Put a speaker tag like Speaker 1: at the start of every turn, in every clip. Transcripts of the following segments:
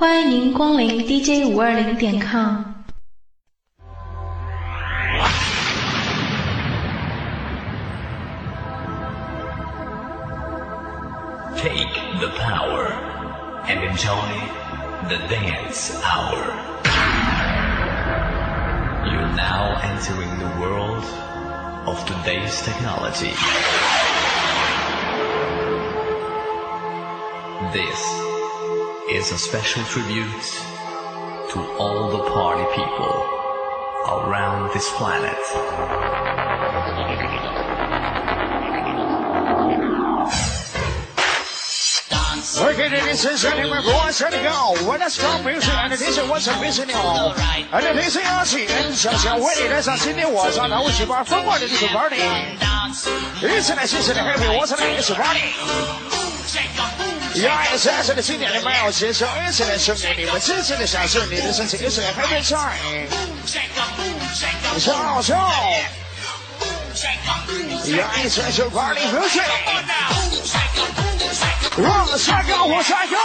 Speaker 1: 欢迎您光临 DJ 五二零点
Speaker 2: com。Take the power and enjoy the dance hour. You're now entering the world of today's technology. This is a special tribute to all the party people around this planet.
Speaker 3: Okay, ladies and gentlemen, boys and girls, when it's come music and this is what's a busy now. And this is 邀请小小为你带上今天晚上的五七八疯狂的这个 party。一起来谢谢你 happy，我是来一起 party。呀，三十的经典的没有接受，一起来兄弟，你们尽情的享受你的身体，一起来 happy time。笑笑。呀，一起来就 party music。我帅哥，我帅哥。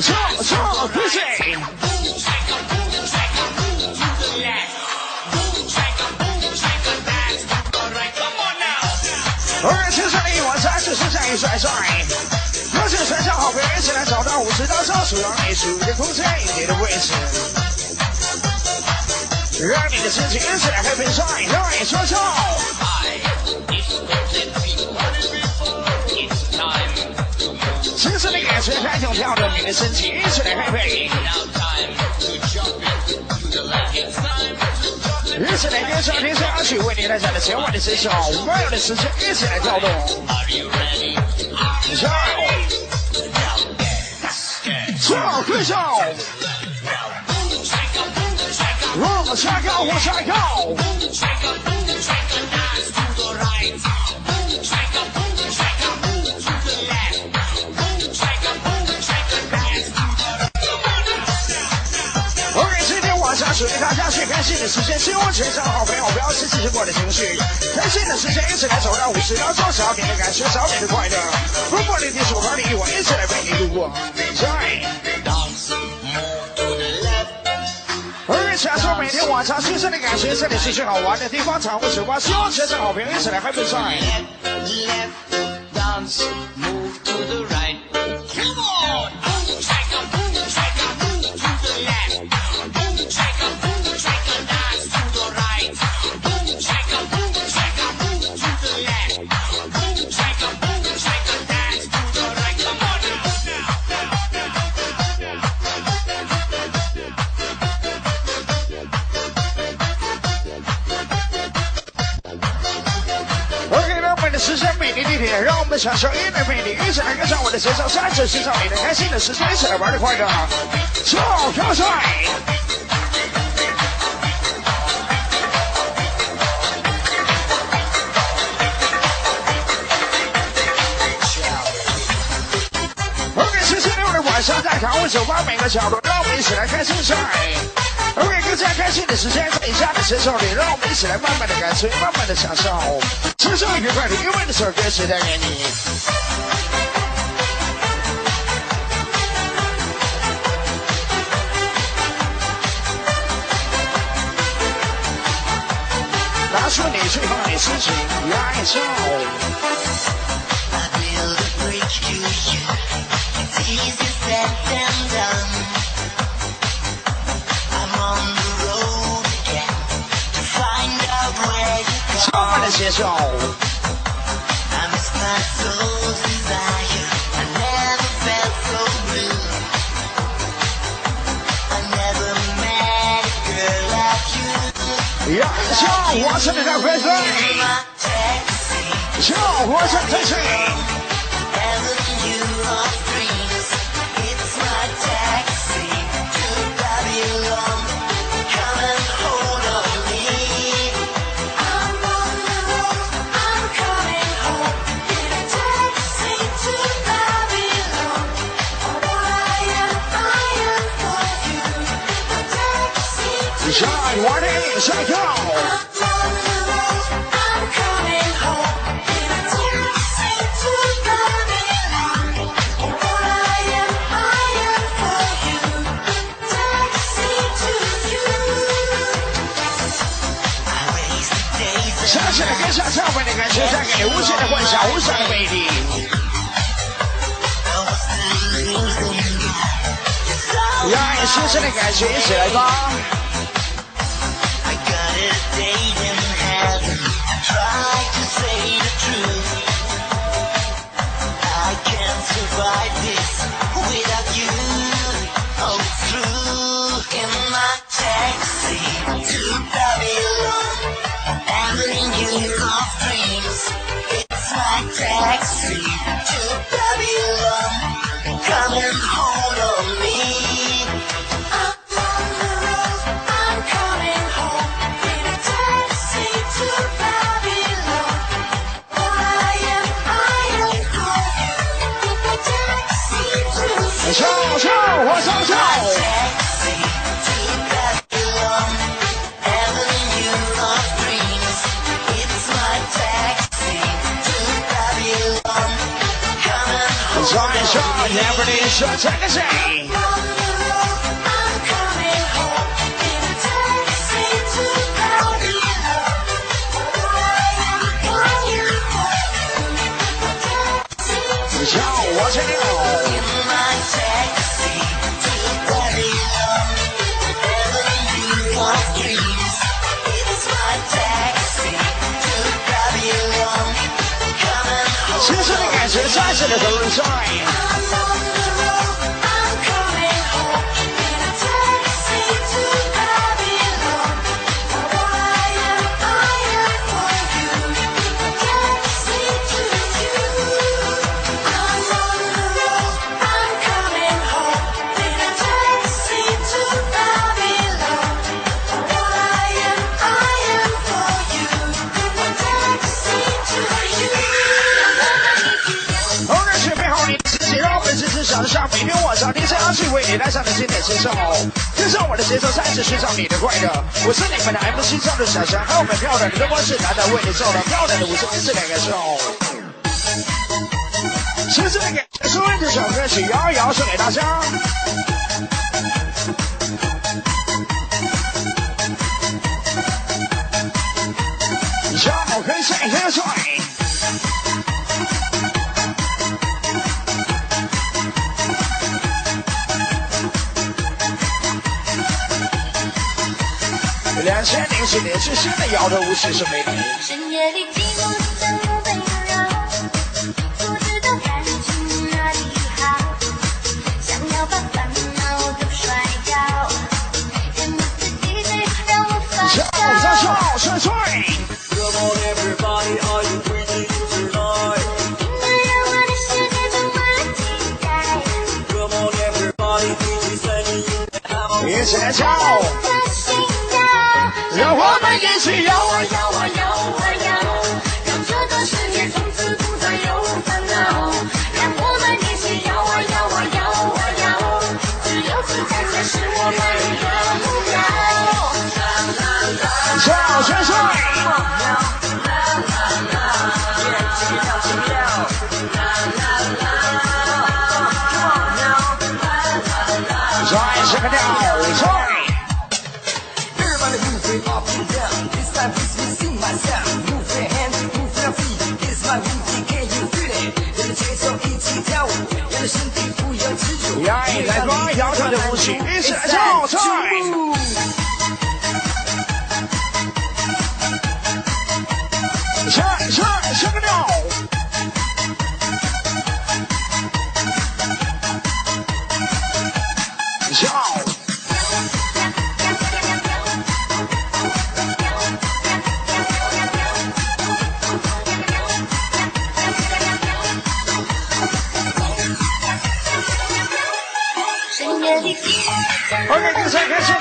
Speaker 3: 笑笑 music。而青春的一晚，三十岁再一帅帅，有请帅小好朋友一起来找到五十道招数，让你属于的空间，你的位置，让你的心情一起来 happy time，让你说笑。青春的眼神太重要了，你的身体一起来 happy。一起来跟上天上去为你带来的千万的声效，所有的时间一起来跳动。跳，跳，快跳！我下高，我下高。属于大家最开心的时间，希望全场的好朋友不要失去过的情绪。开心的时间一起来走到五十秒，做少点的感觉，少点的快乐。如果你听说和你我一起来陪你度过。而且说每天晚上新鲜的感觉，这里是最好玩的地方，场务酒吧，希望全场好朋友一起来 happy time。享受音乐魅力，一起来跟上我的节奏，三十欣赏你的开心的时间，一起来玩的快乐，超超帅！OK，星期六的晚上在卡位酒吧每个角落，让我们一起来开心起来。OK，更加开心的时间在以下的节奏里，让我们一起来慢慢的感受，慢慢的享受，轻松愉快的愉快的首歌曲带给你。拿出你最棒的心情来唱。慢慢的接受。呀，笑，我是你的粉丝。笑，我是下下跳，
Speaker 4: 剩下 you're a wanderer just like me and i 说这个谁？叫我这里深深的感谢，再次的投入你带上的经典节奏，跟上我的节奏，再次寻找你的快乐。我是你们的 MC 唱的小强，还有我们漂亮的灯光师，大家为你做了漂亮的舞姿，是两个手。谢谢给收音这首歌曲摇一摇送给大家。小黑帅帅帅。千零七年是新的摇头舞，是什么？深夜里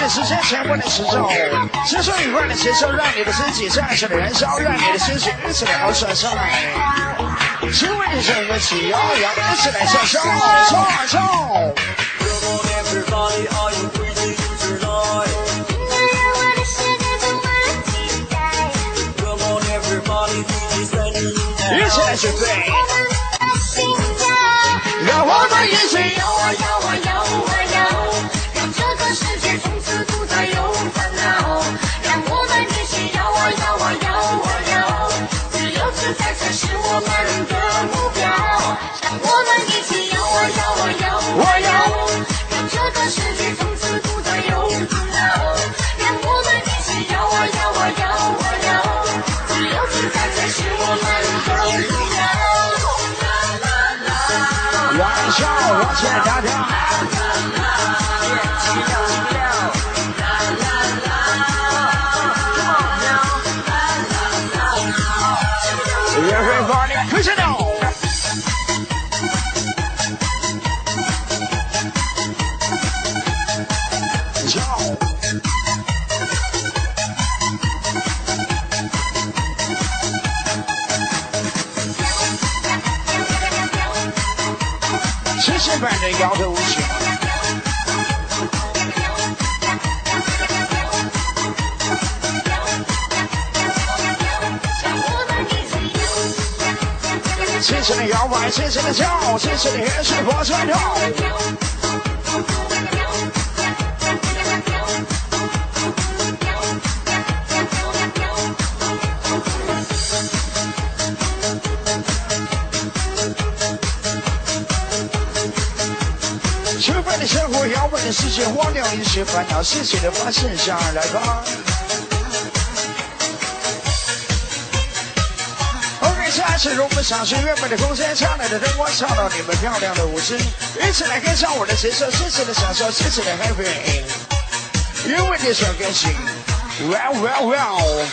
Speaker 4: 时间全部的时钟，轻松愉快的节奏，让你的身体再次的燃烧，让你的心情一起的好爽上来。请问你整个起摇摇，一起来享受，唱唱。一起来准备，让我们一起摇啊摇啊摇
Speaker 3: 谢谢你跳，谢谢你还是火车头。吃饭的生活，摇摆的世界，忘掉一切烦恼，谢谢的发现下来吧。OK，下次我们上去原本的空间，灿烂的灯光，唱到你们漂亮的舞姿，一起来跟上我的节奏，尽情的享受，尽情的 happy，因为你想更新，well well well。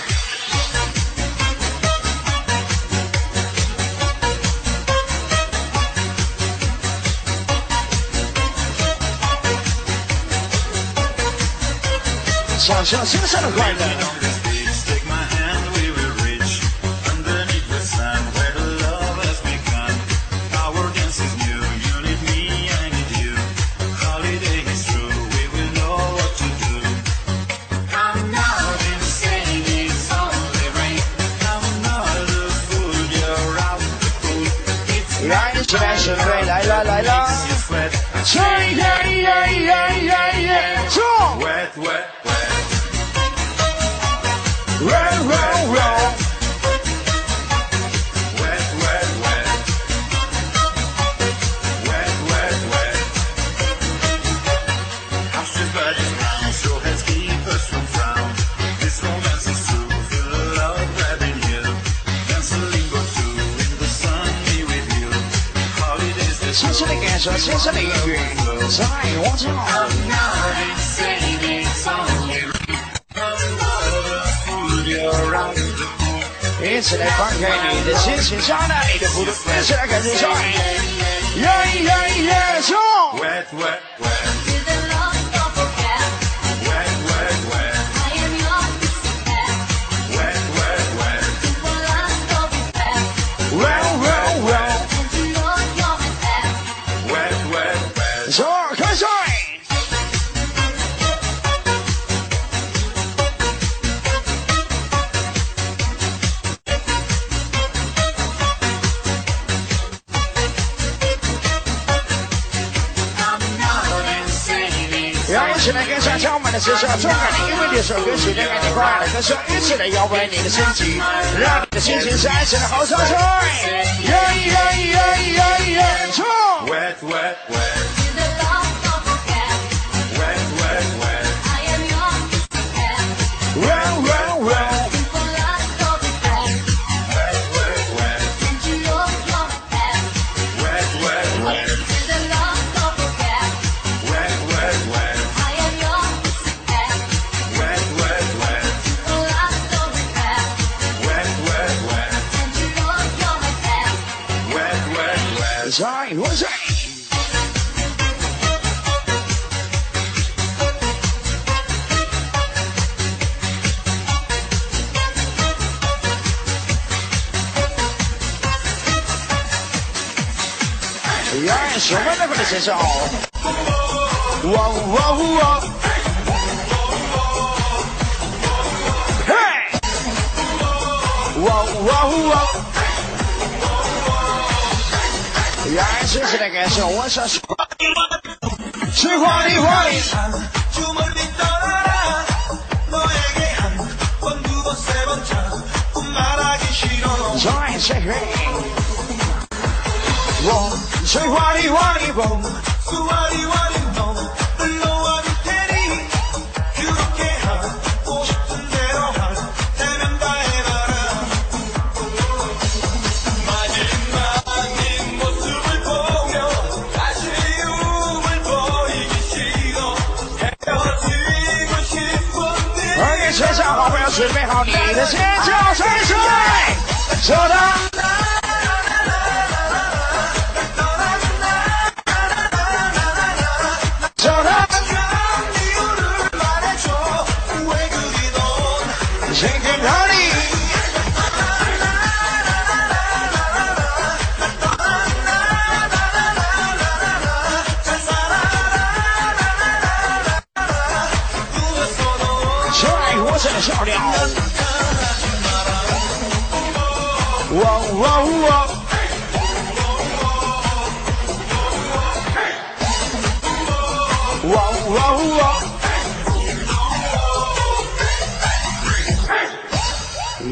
Speaker 3: 享受新生的快乐。
Speaker 5: It's
Speaker 3: 来，一起来准备，来了来了
Speaker 5: ，you sweat,
Speaker 3: 耶耶耶耶耶耶，冲
Speaker 5: ！wet, wet, wet.
Speaker 3: Well well well，
Speaker 5: only I'm not a fool, you're out the pool.
Speaker 3: 一起来放开你的心情，张大你的幅度，一起来感受上。耶耶耶，冲！上小满的节奏，充满你因为这首歌曲带给你快乐歌声，一起来摇摆你的身体，让你的心情闪闪的好上水。耶耶耶耶耶，冲！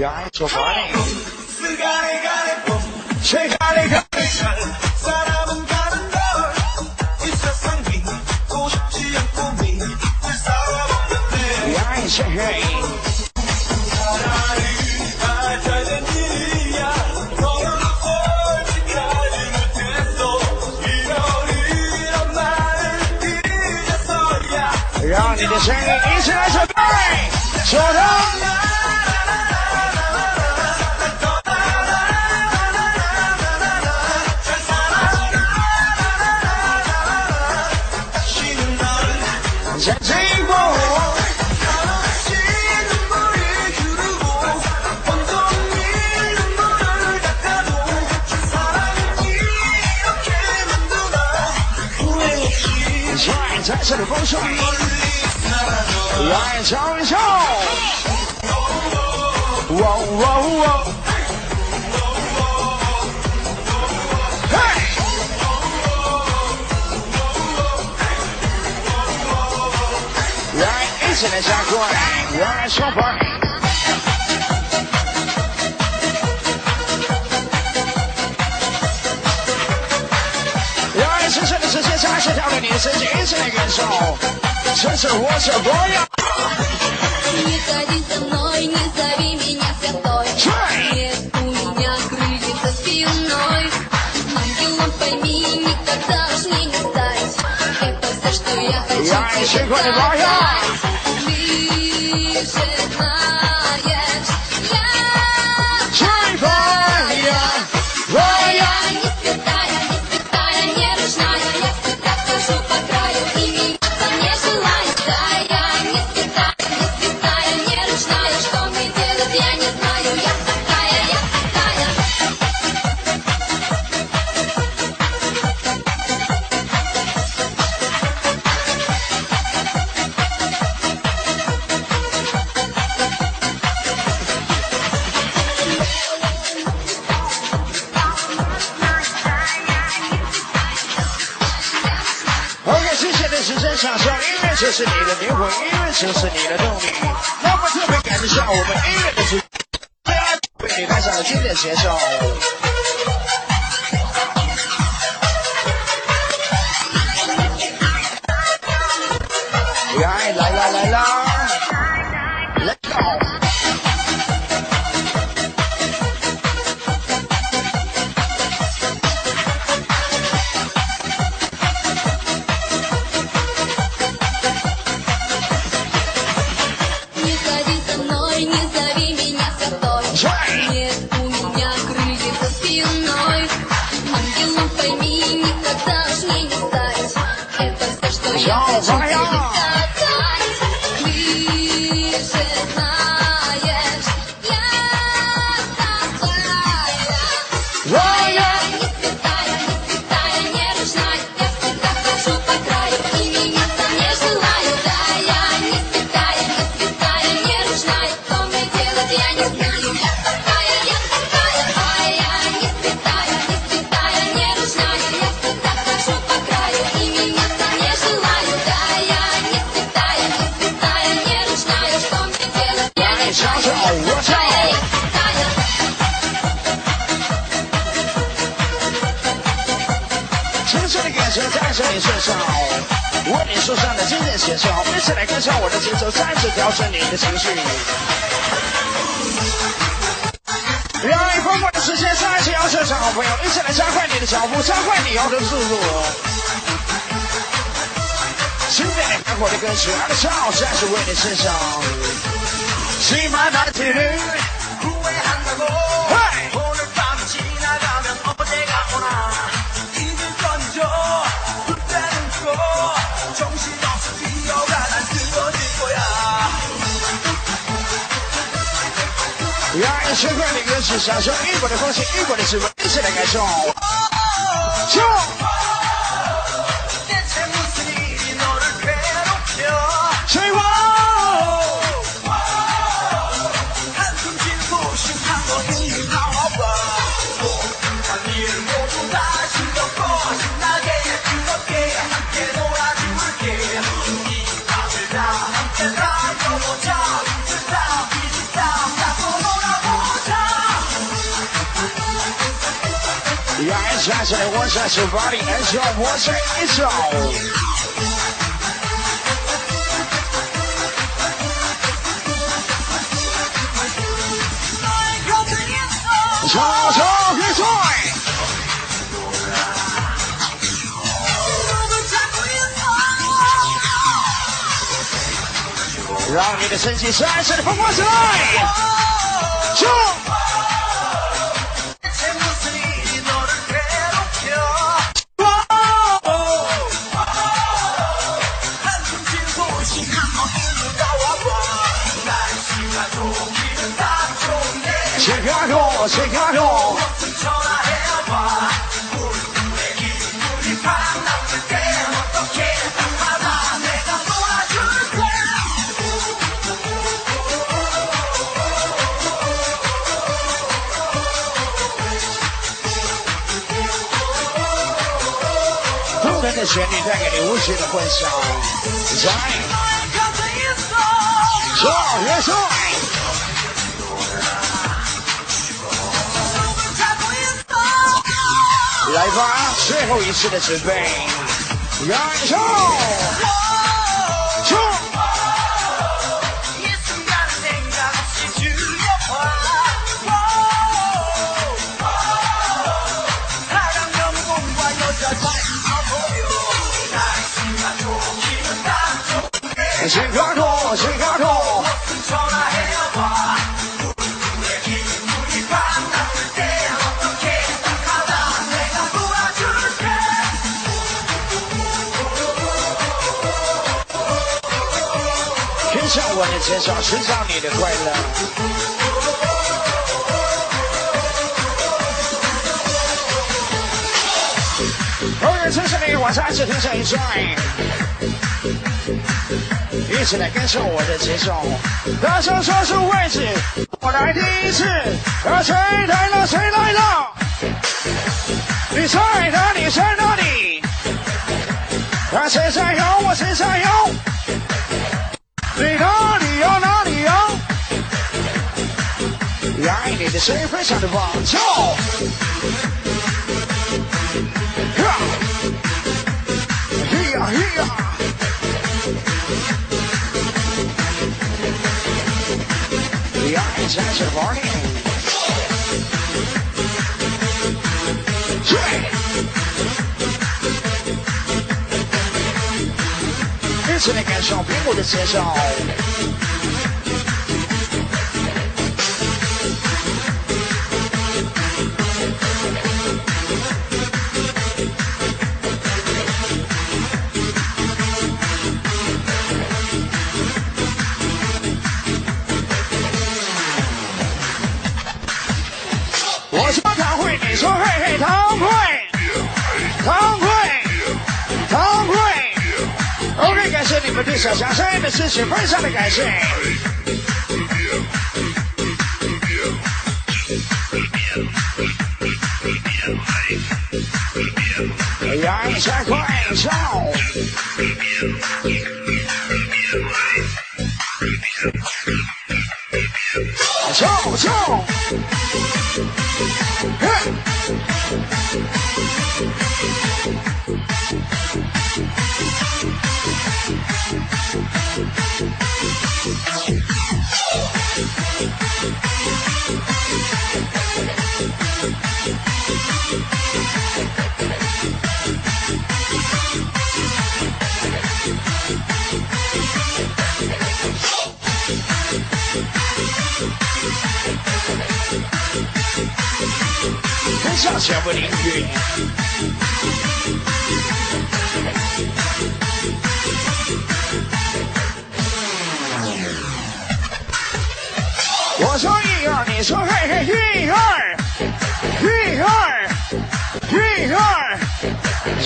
Speaker 5: 야, 저거 아니.
Speaker 3: 제가래 가래
Speaker 6: 사람은 가는 걸이 세상 믿고 싶지 않고 믿을 사람 없는데 야, 제가래 야,
Speaker 3: 내 생에
Speaker 6: 인생에서
Speaker 3: 빨리 这里风水，来唱一唱，哇哇哇！来一起来下跪，来小朋友。来，深深的直接再次跳动你的身体，一起来感受，这是我小朋友。
Speaker 4: Не ходи со мной, не зови меня святой
Speaker 3: Чай!
Speaker 4: Нет у меня крыльев за спиной Ангелом пойми, никогда уж мне не стать Это все, что я хочу
Speaker 3: Я
Speaker 4: тебе
Speaker 3: еще не знаю.
Speaker 4: сказать.
Speaker 3: 唱响音乐，就是你的灵魂，音乐就是你的动力。那么特别感谢我们音乐的主，为你带上了经典节奏。调整你的情绪，让爱疯狂的时间再次延长。让好朋友一起来加快你的脚步，加快你要的速度。新的快活的歌曲，让骄再次为你献上。骑马
Speaker 6: 打铁驴，胡
Speaker 3: 为喊。全国的民一起享受异国的风情一国的气氛一起来感受。
Speaker 6: 冲 Zaza, Waza, Savari, Enzo, Waza, Enzo. Zaza, Enzo! Round
Speaker 3: in the sense, it's Zaza, from Waza, Enzo! 无邪的幻想来吧最后一次的准备燃烧！
Speaker 6: 想
Speaker 3: 吃上你的快乐。哦尔支持你，我再次听上一转，一起来跟上我的节奏。大声说出位置，我来第一次，啊，谁来了？谁来了？你在哪里？在哪里？啊，谁在摇？我谁在摇？你高？谁会想的忘旧？一起来感受苹果的节奏。首相声的事情非常的感谢。两千块钱。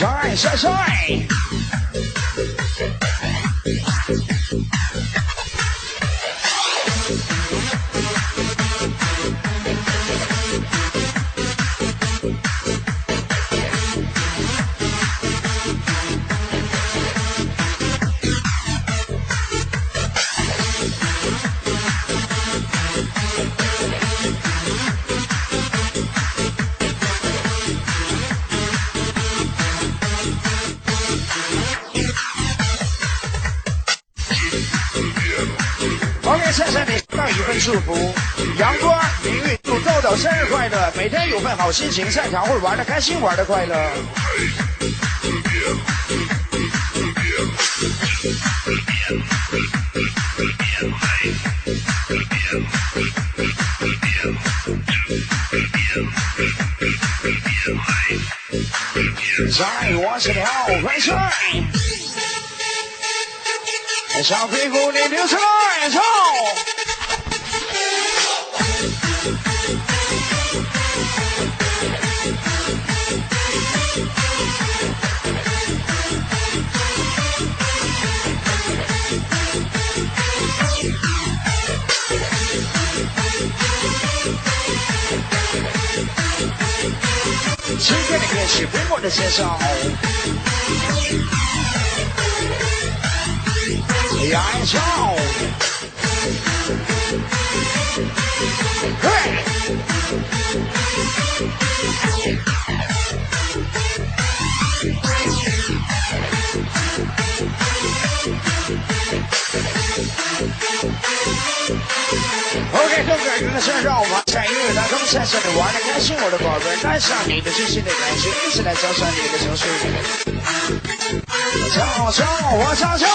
Speaker 3: 帅帅帅祝福，阳光明媚，祝豆豆生日快乐，每天有份好心情，赛场会玩的开心，玩的快乐。在我是条快帅，小屁股你扭起来走。今天的歌是苹果的介绍。呀，走。嘿。的身上，我们在音乐当中闪闪的玩的开心，我的宝贝，带上你的真心的感情，一起来交上你的情绪。跳跳，我跳跳。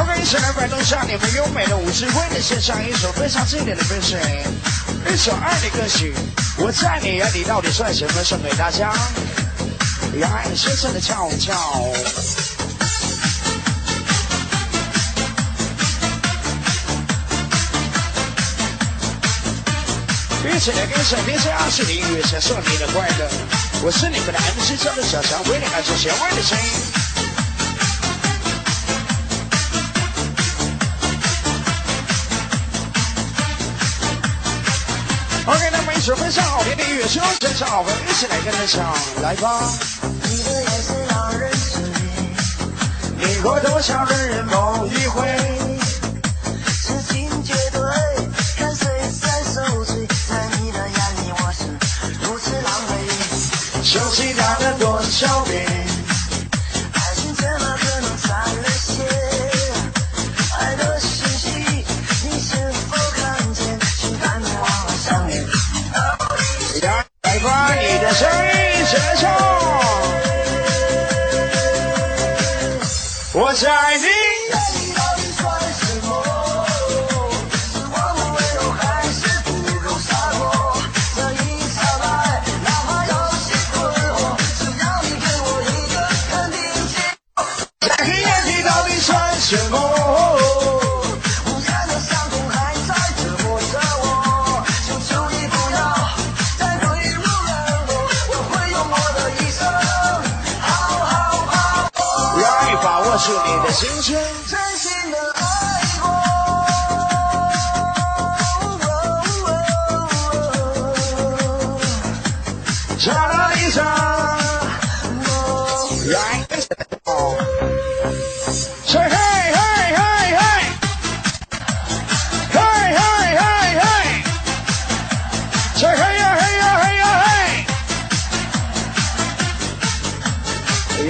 Speaker 3: OK，一起来摆动下你们优美的舞姿，为你献上一首非常经典的歌曲，一首爱的歌曲。我在你眼里到底算什么？送给大家，让爱深深的跳跳。一起来跟上天下二十的音乐，享受你的快乐。我是你们的 MC 张的小强，为你爱出弦外的声音。十分上好的音乐，希望非常好。听，一起来跟着唱，来吧。
Speaker 6: 你的眼神让人失忆，
Speaker 3: 你过多少人人梦一回？
Speaker 6: 痴情绝对，看谁在受罪。在你的眼里，我是如此狼狈。
Speaker 3: 休息打了多少遍？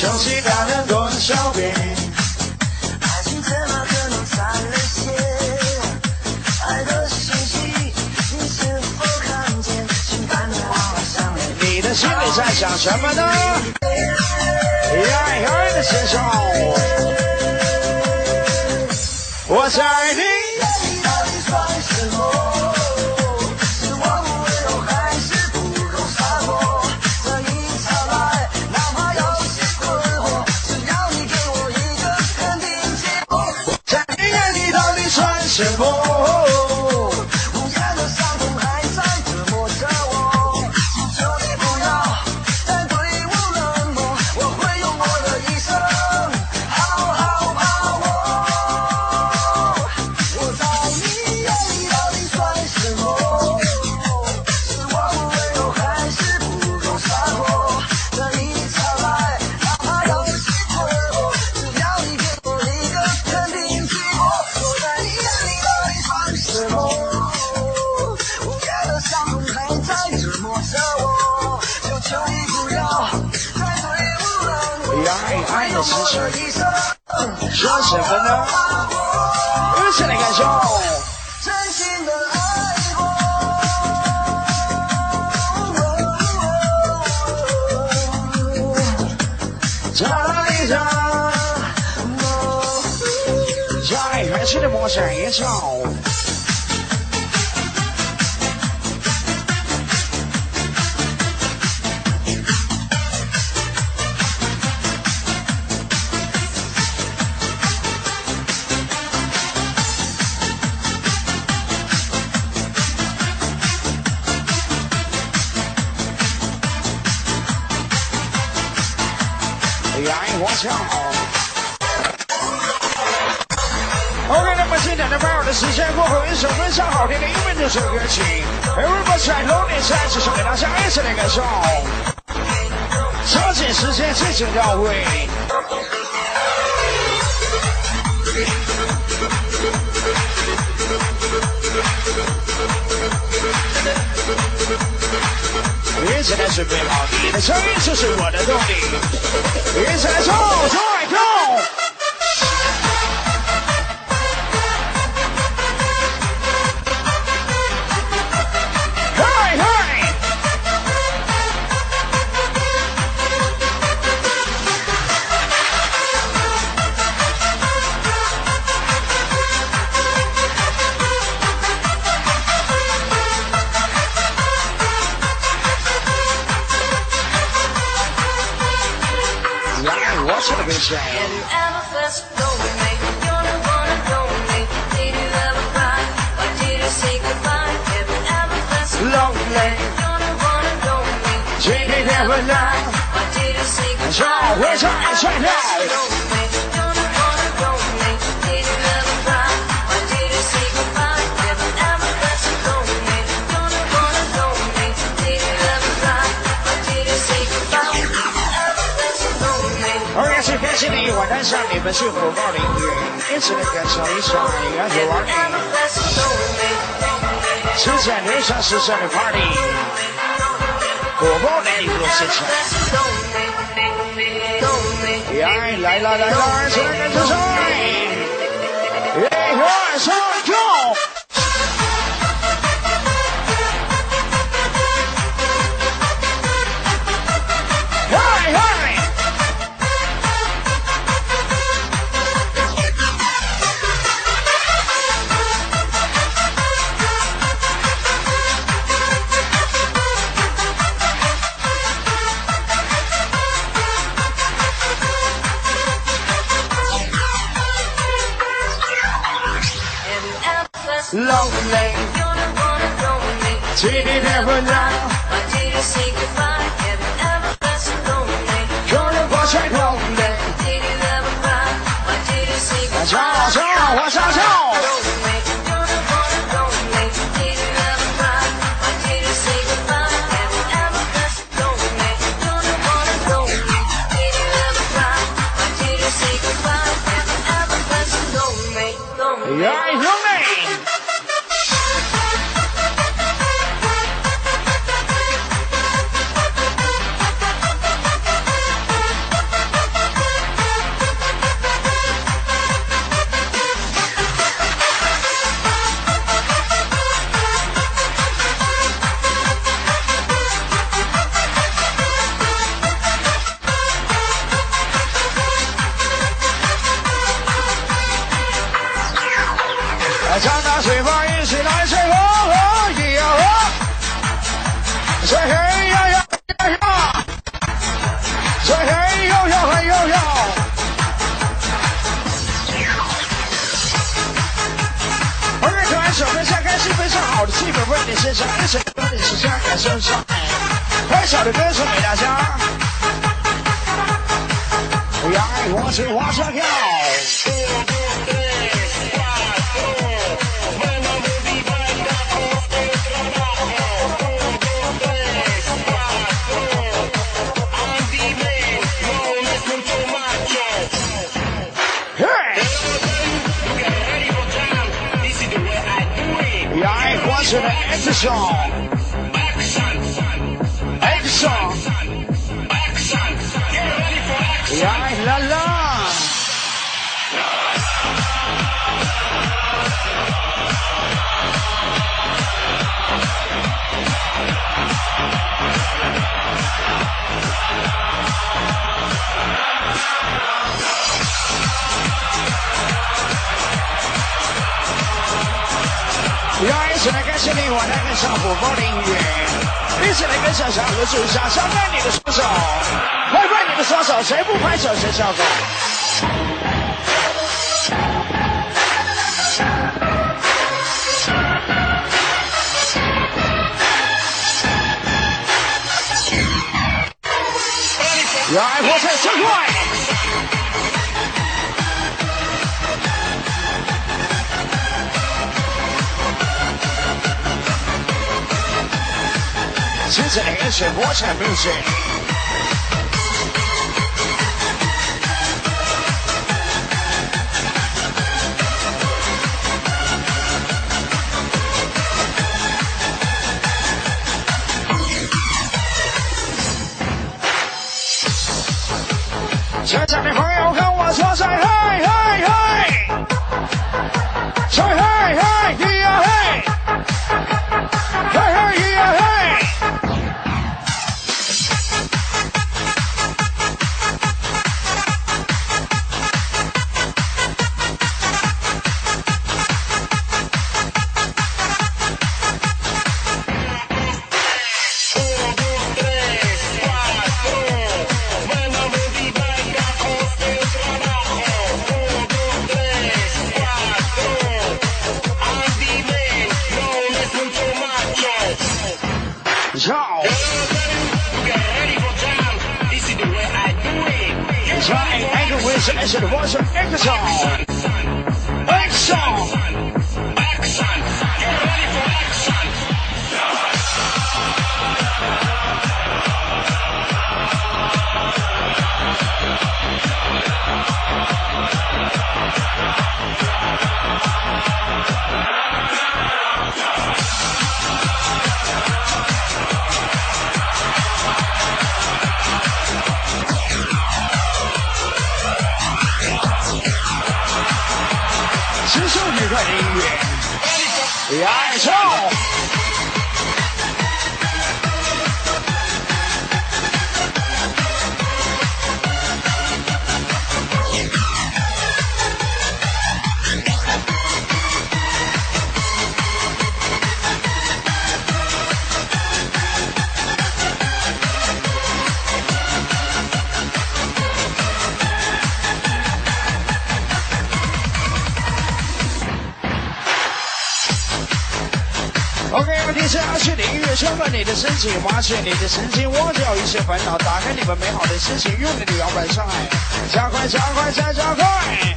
Speaker 7: 手机打量多少
Speaker 8: 的你
Speaker 7: 的心里在想什么呢？耶耶的先生。我在你。
Speaker 8: 相好。
Speaker 7: OK，那么今天的半小的时间过后，一首非常好听的英文这首歌曲，Everybody at Home 再次送给大家爱情的歌颂。抓紧时间，这就到位。是最好，你的声音就是我的动力。一起来唱，唱。
Speaker 3: Where's your ass right now? Sunday, but you go party. It's a good show. You're
Speaker 7: a party. Sunday, Sunday, party. Go party, go 来来来，来来来，
Speaker 3: 吃来吃。你，我来跟上火爆的音乐，一起来跟小小合作一下，张开你的双手，拍拍你的双手，谁不拍手谁笑狗。来，火车真快！接着来是国产 music。Ciao. 呀，唱！OK，问充满你的身体，挖掘你的神经，忘掉一切烦恼，打开你们美好的心情，用你的摇摆上海，加快，加快，再加快。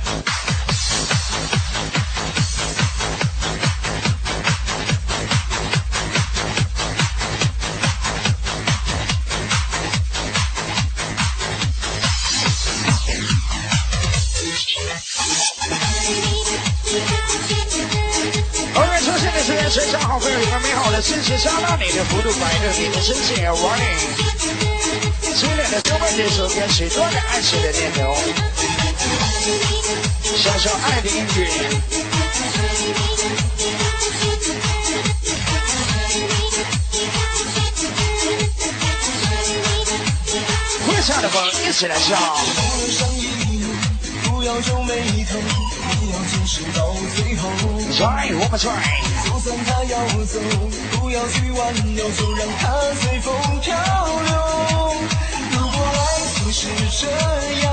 Speaker 3: 真实想把你的糊涂摆着，你的真心也玩你。初恋的小半截手边，许多的爱情的念头。小小爱的英语。会唱的朋友一起来
Speaker 6: 笑。
Speaker 3: Try，我们 try。
Speaker 6: 就算他要走要去挽留，就让它随风漂流。如果爱就是这样，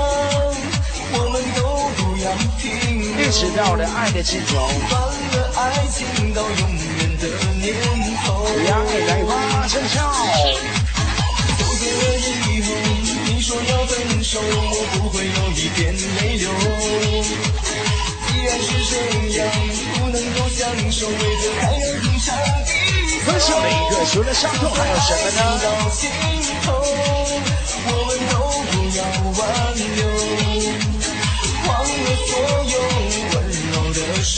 Speaker 6: 我们都不要停留。
Speaker 3: 一直到了爱的尽头，
Speaker 6: 断了爱情到永远的念头。
Speaker 3: 只要爱在发生笑。
Speaker 6: 走进了人以后，你说要分手，我不会有一点泪流。依然是这样，不能够相守，为何还要影响？
Speaker 3: 分手，每个球的伤痛，还有什么
Speaker 6: 能够定投？我们都不要挽留，忘了所有。温柔的，都是。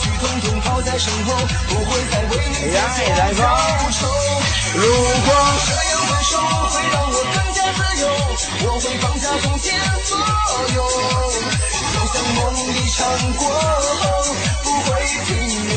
Speaker 6: 去统统抛在身后，不会再为你
Speaker 3: 爱来
Speaker 6: 报仇。
Speaker 3: 如果
Speaker 6: 这样分手，会让我更加自由，我会放下从前所有，就像梦一场过后不会停留。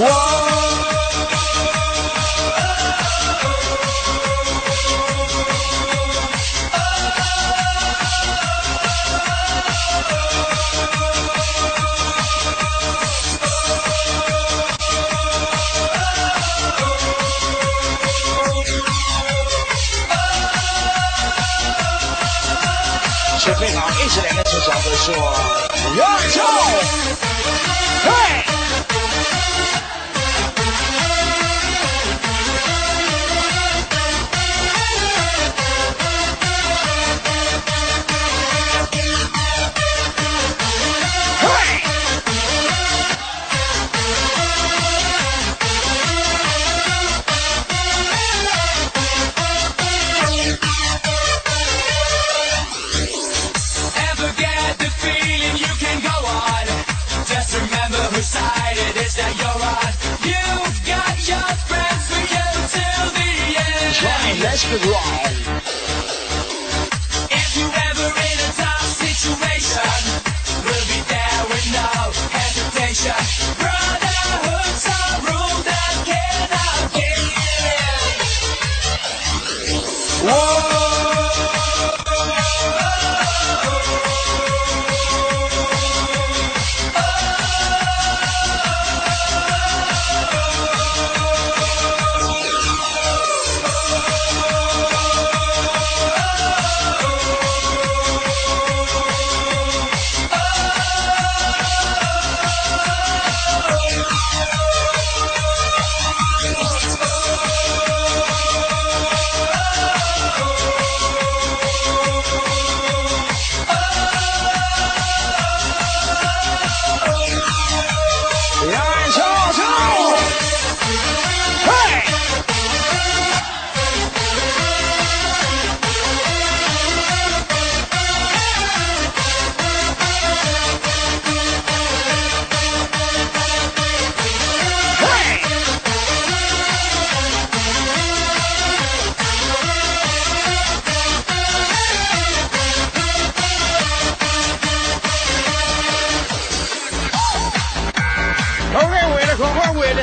Speaker 3: 哇！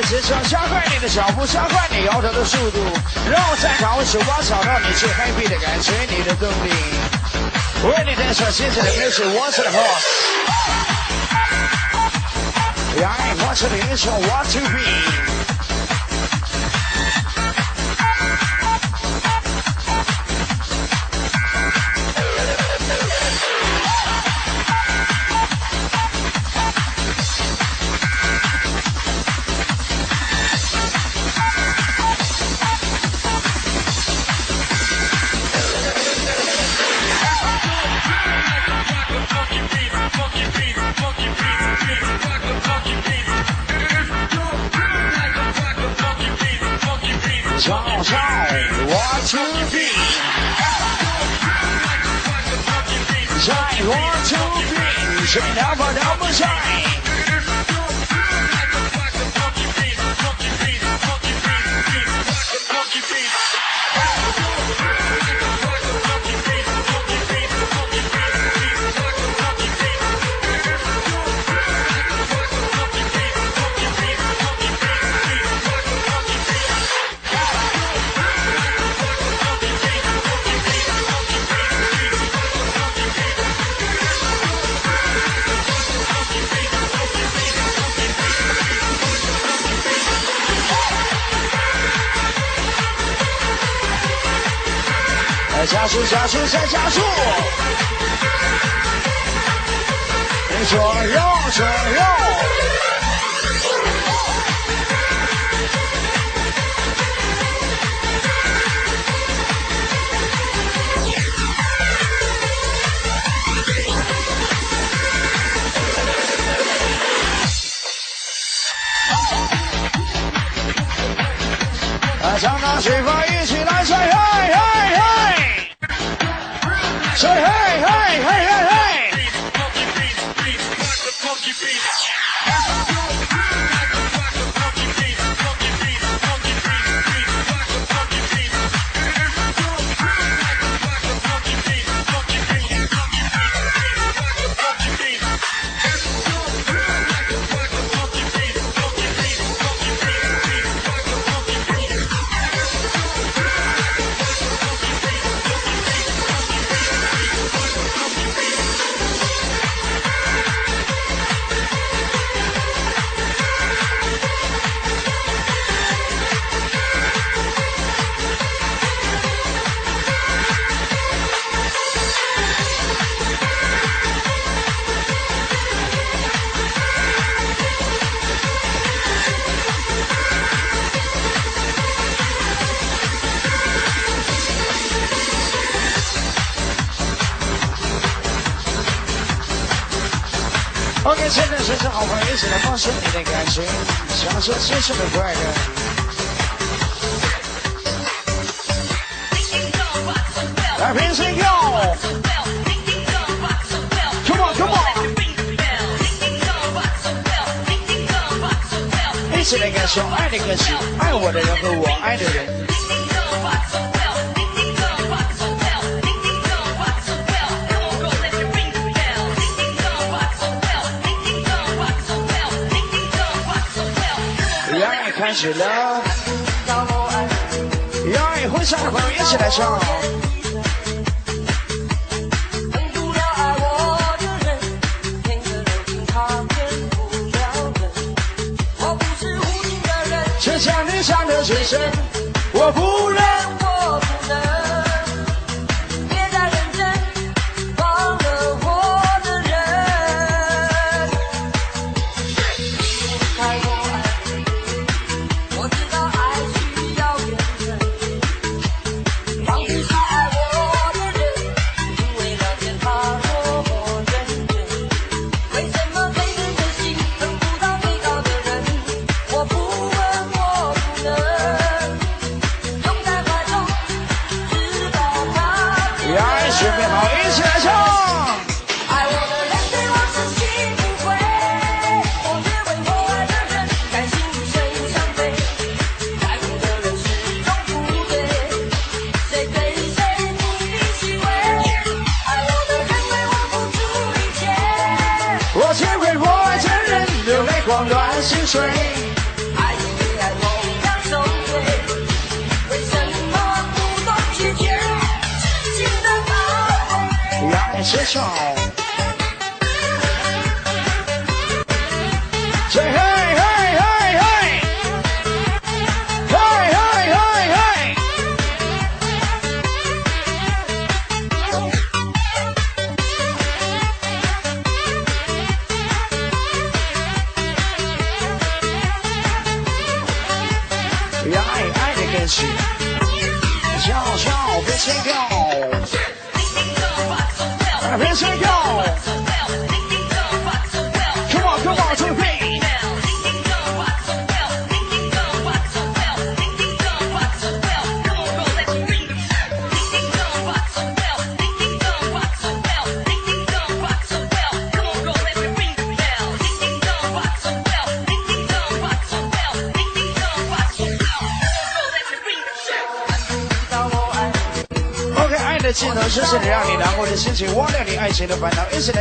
Speaker 3: 只想，加快你的脚步，加快你摇头的速度，让我在场为手把找到你最 happy 的感觉，你的动力。为你带上现在的 music，我是的 boss。Yeah，我是的英雄，What to be。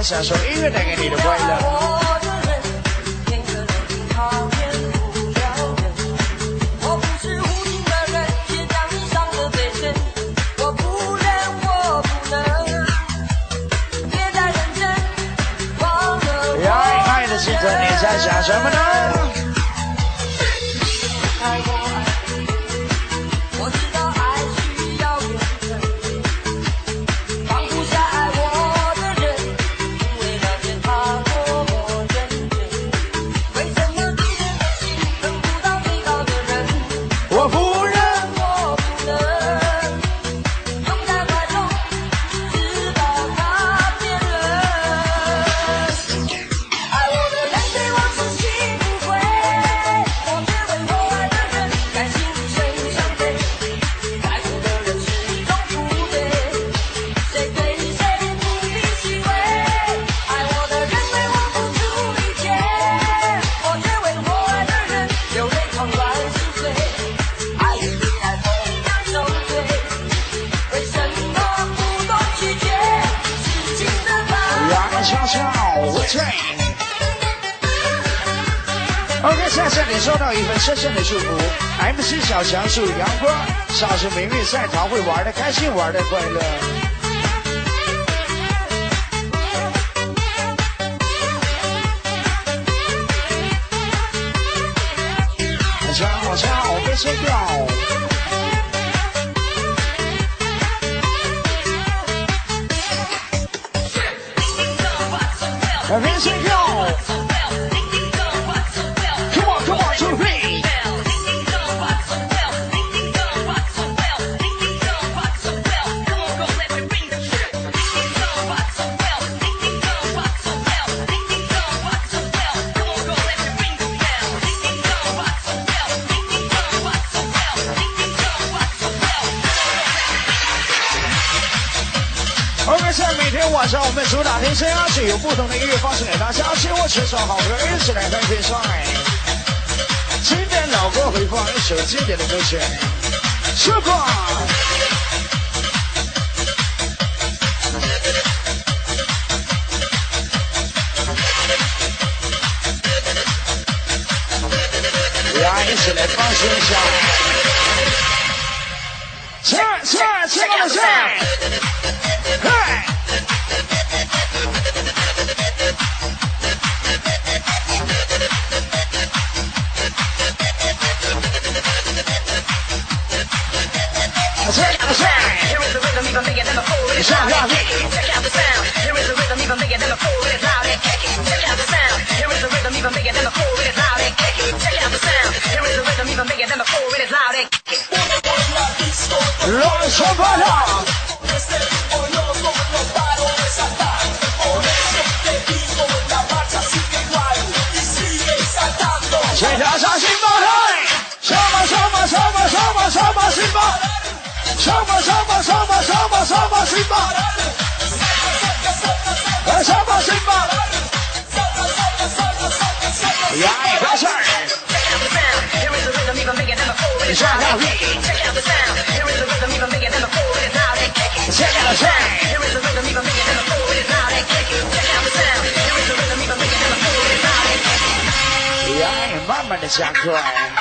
Speaker 7: Zo zo eerder 杨波，下次
Speaker 3: 美味赛场会玩的开心，玩的快乐。
Speaker 9: 下课。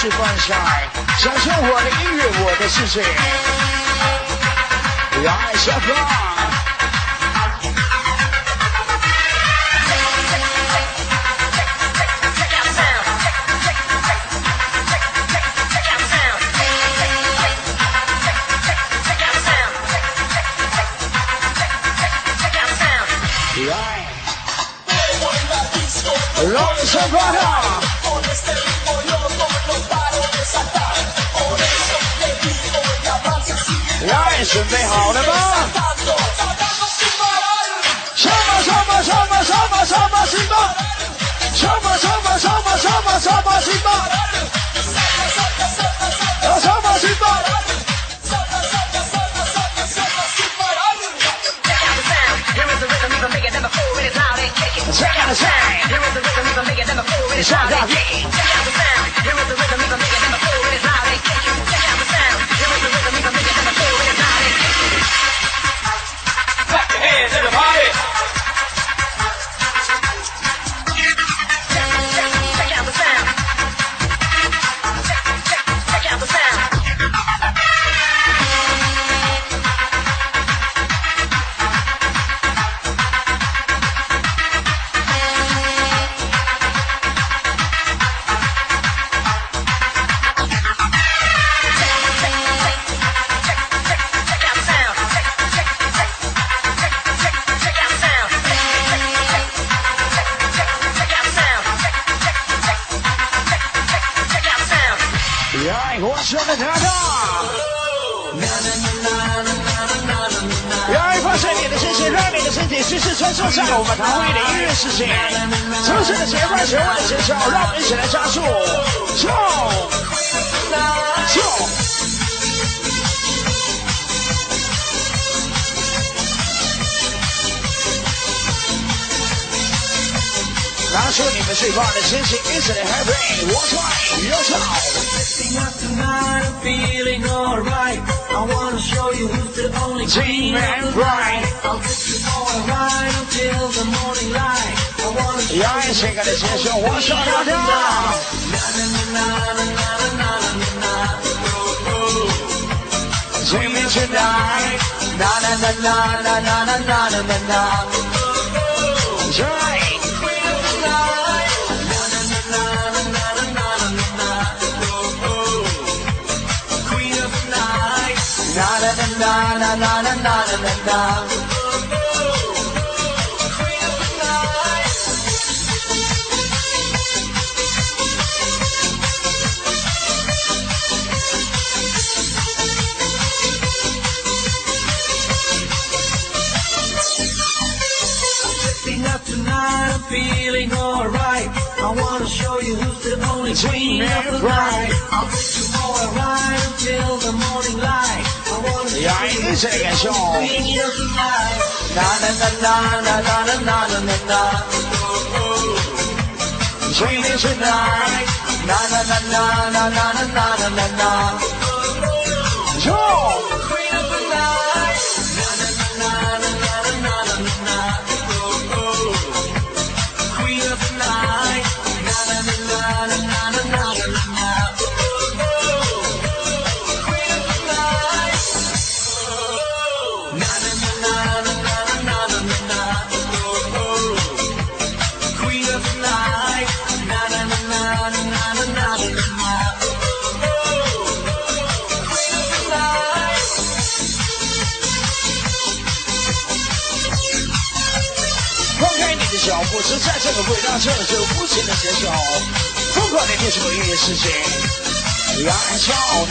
Speaker 9: 去观赏，享受我的音乐，我的世界。我爱小
Speaker 3: 哥。Simba! Shama, Shama, Shama, Shama, Shama, Check out the sound. Here is the rhythm
Speaker 6: of
Speaker 10: a
Speaker 6: million number four in loud esa canción.
Speaker 3: Yo. 在这个轨道上，就无情的
Speaker 10: 尖叫，不管你是谁，
Speaker 3: 来
Speaker 6: 挑战。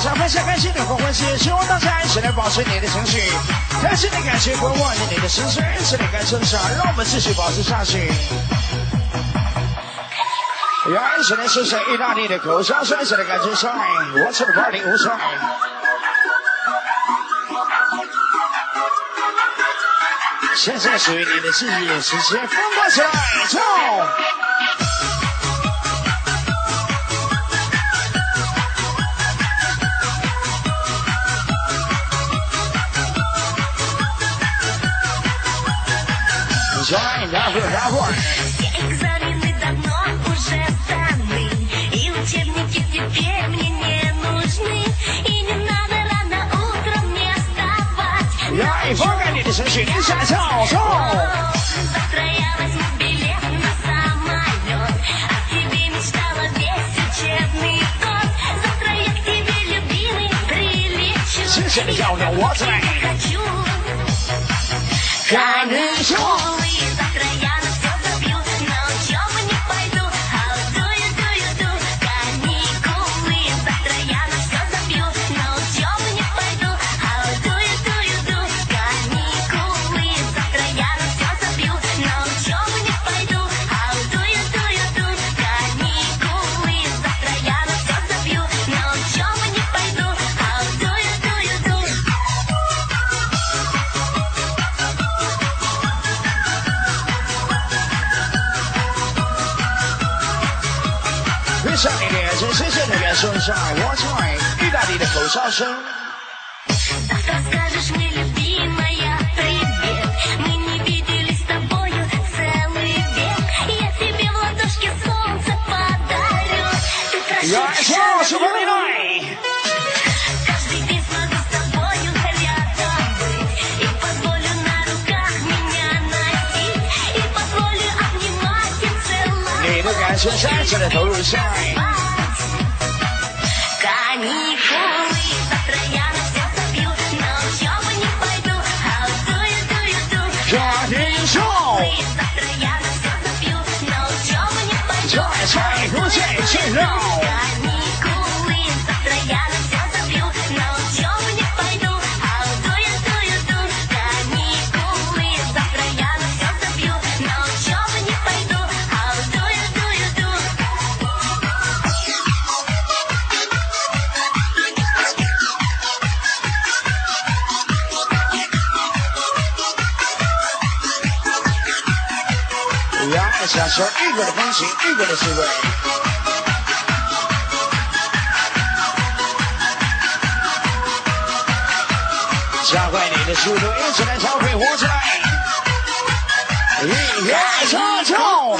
Speaker 3: 想分享开心的欢欢喜，希望大家一起来保持你的情绪，开心的感觉不会忘记你的心碎，一起来感受上，让我们继续保持下去。呀，一起来欣赏意大利的口哨声，一起来感觉上，我是 Party 无双。现在属于你的记忆时间，疯狂起来，走！Join the разговор. Все
Speaker 11: экзамены давно уже сданы, и учебники теперь мне не нужны, и не надо рано утром мне вставать.
Speaker 3: Я и Бога не решили,
Speaker 11: Завтра я возьму билет на самолет, а о тебе мечтала весь учебный. Завтра к тебе, любимый, прилечу.
Speaker 3: Слушай, я
Speaker 11: хочу.
Speaker 3: 看日出。深深的感受一下我在意大利的口哨声。
Speaker 11: Завтра скажешь мне, любимая, привет Мы не виделись с тобою целый век Я тебе в ладошке солнце подарю Ты
Speaker 3: 燃烧是
Speaker 11: прощай,
Speaker 3: 我的爱。
Speaker 11: Каждый день смогу с тобою рядом быть И позволю на руках меня носить И позволю обнимать и целовать
Speaker 3: 肌肉。加快你的速度一起来。超配舞起来一二三四五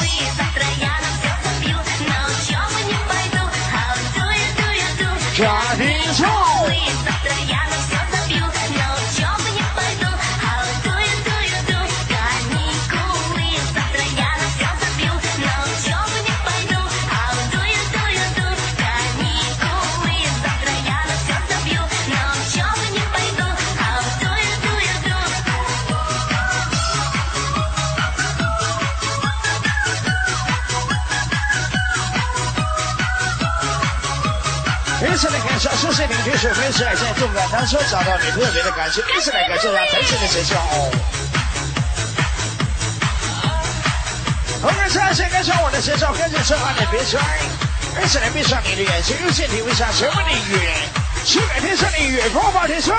Speaker 3: 感受舒适领军水飞来在动感单车找到你特别的感谢，一起来感谢一下真实的节奏。OK，现在先跟上我的节奏，跟着这话的别摔，一起来闭上你的眼睛，用心体会一下什么的音乐，去感天上的音乐，风暴天帅。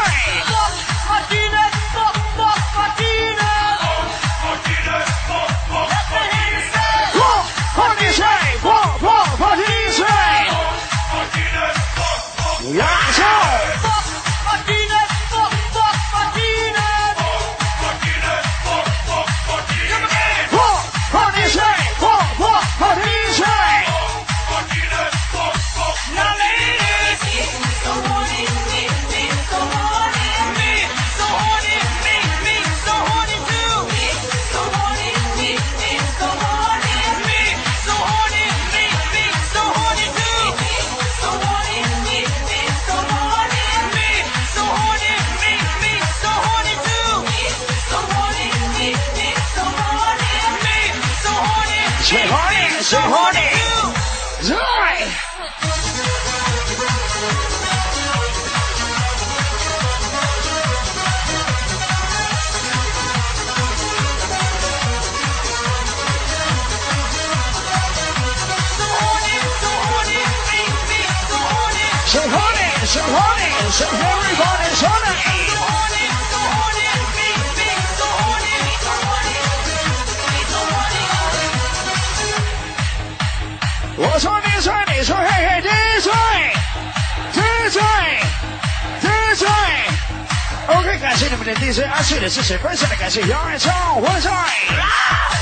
Speaker 3: horny，最 everybody 说的。我说你吹，你说嘿嘿，你吹，你吹，你吹。OK，感谢你们的 DJ 阿睡的支持，分享的感谢杨爱超，我吹。破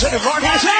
Speaker 3: 杨爱华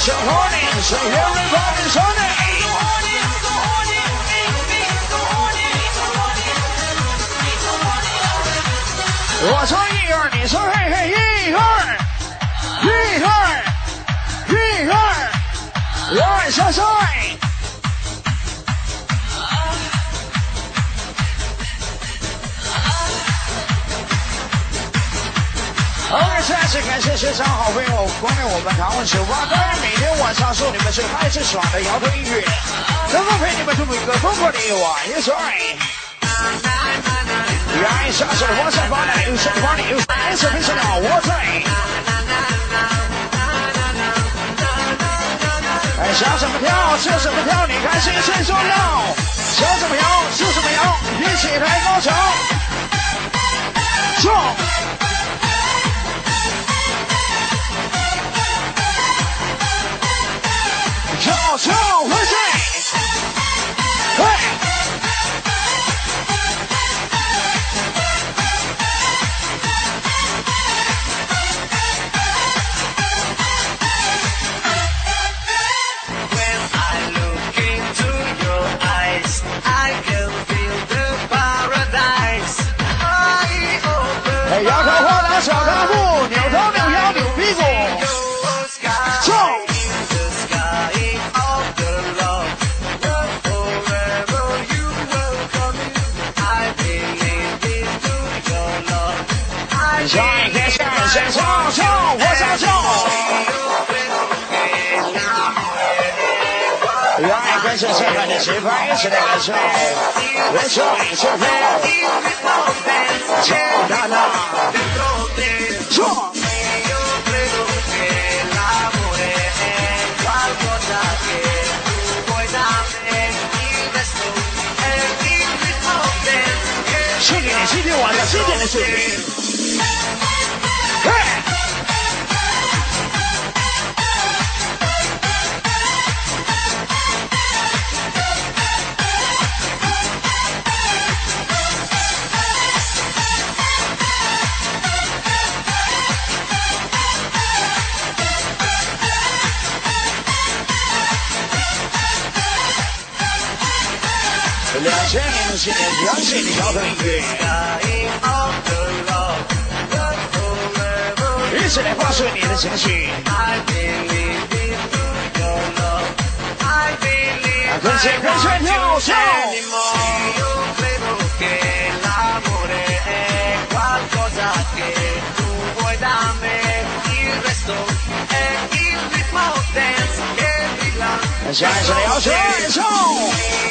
Speaker 3: horny，最 horny，最 everybody 说的。我说一二，你说嘿嘿，一二，一二，一二，杨爱帅帅。再次感谢现场好朋友光临我们唐问酒吧。当然，每天晚上送你们最嗨最爽的摇头音乐，能够陪你们度过一个疯狂的夜晚。也是爱。来，下手往上发来，有什么你有爱是非常的我在。哎，想怎么跳就怎么跳，你开心最重要。想怎么摇就怎么摇，一起抬高潮。冲！
Speaker 6: ciò, ciò nero C'è da là dentro te Ciò Io credo che l'amore è qualcosa che tu puoi da me Il destino è il ritmo dance Scegliene, scegliene, guarda, scegliene, scegliene 下一次的摇滚，